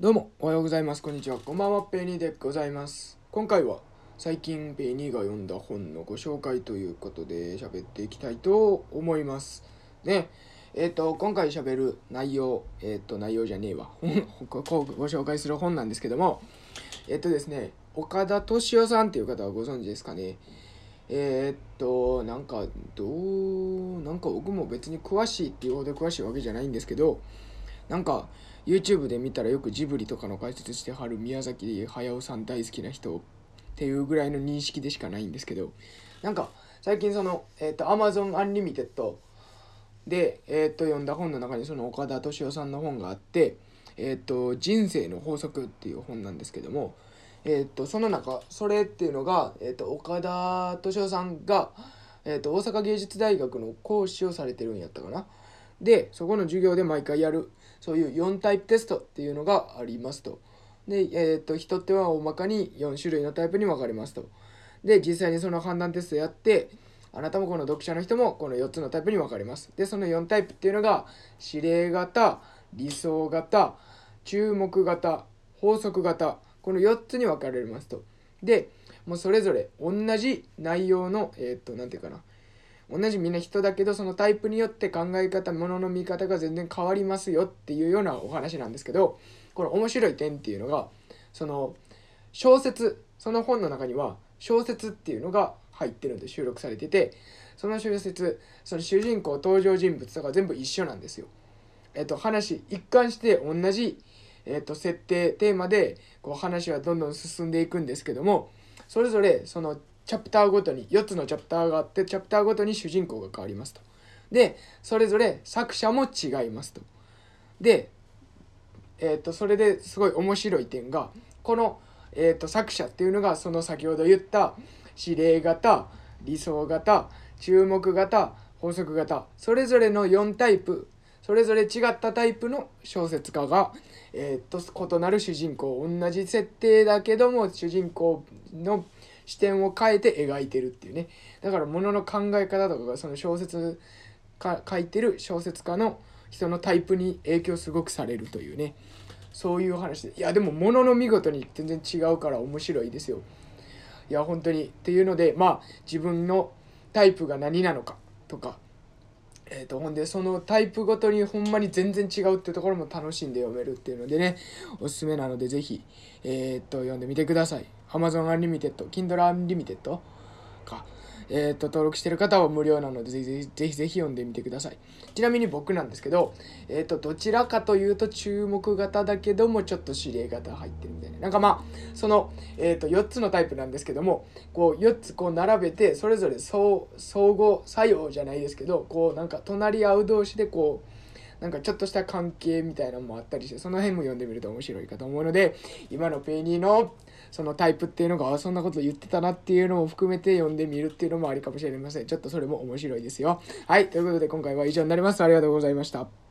どうもおはようございます。こんにちは。こんばんは。ペニーでございます。今回は最近ペニーが読んだ本のご紹介ということで喋っていきたいと思います。ね。えっ、と今回喋る内容えっ、と内容じゃねえわ。本 ここご紹介する本なんですけどもえっ、とですね岡田敏夫さんっていう方はご存知ですかね。えっとなんかどうなんか僕も別に詳しいっていうほど詳しいわけじゃないんですけどなんか YouTube で見たらよくジブリとかの解説してはる宮崎駿さん大好きな人っていうぐらいの認識でしかないんですけどなんか最近その、えっと Amazon Unlimited で、えっと読んだ本の中にその岡田敏夫さんの本があって「えっと人生の法則」っていう本なんですけどもえー、とその中それっていうのが、えー、と岡田敏夫さんが、えー、と大阪芸術大学の講師をされてるんやったかな。でそこの授業で毎回やるそういう4タイプテストっていうのがありますとで、えー、と人っては大まかに4種類のタイプに分かれますとで実際にその判断テストやってあなたもこの読者の人もこの4つのタイプに分かれますでその4タイプっていうのが指令型理想型注目型法則型この4つに分かれますと。で、もうそれぞれ同じ内容の、えー、っと、なんていうかな。同じみんな人だけど、そのタイプによって考え方、ものの見方が全然変わりますよっていうようなお話なんですけど、この面白い点っていうのが、その、小説、その本の中には、小説っていうのが入ってるんで収録されてて、その小説、その主人公、登場人物とか全部一緒なんですよ。えっと、話、一貫して同じえーと、設定テーマでこう話はどんどん進んでいくんですけどもそれぞれそのチャプターごとに4つのチャプターがあってチャプターごとに主人公が変わりますと。でそれぞれ作者も違いますと。で、えーと、それですごい面白い点がこの、えーと作者っていうのがその先ほど言った指令型理想型注目型法則型それぞれの4タイプそれぞれ違ったタイプの小説家が、えー、と異なる主人公同じ設定だけども主人公の視点を変えて描いてるっていうね。だからものの考え方とかがその小説か書いてる小説家の人のタイプに影響すごくされるというね。そういう話で。いやでもものの見事に全然違うから面白いですよ。いや本当にっていうのでまあ自分のタイプが何なのかとか。えーと、ほんでそのタイプごとにほんまに全然違うってところも楽しんで読めるっていうのでねおすすめなのでぜひ、えー、と読んでみてください。Amazon Unlimited Kindle Unlimited か。えーと、登録してる方は無料なのでぜひぜひぜひぜひ読んでみてください。ちなみに僕なんですけど、えーと、どちらかというと注目型だけどもちょっと指令型入ってるみたいな。なんかまあその、えー、と4つのタイプなんですけどもこう4つこう並べてそれぞれ相相互作用じゃないですけどこうなんか隣り合う同士でこうなんかちょっとした関係みたいなのもあったりしてその辺も読んでみると面白いかと思うので今のペイニーのそのタイプっていうのがそんなこと言ってたなっていうのも含めて読んでみるっていうのもありかもしれません。ちょっとそれも面白いですよ。はいということで今回は以上になります。ありがとうございました。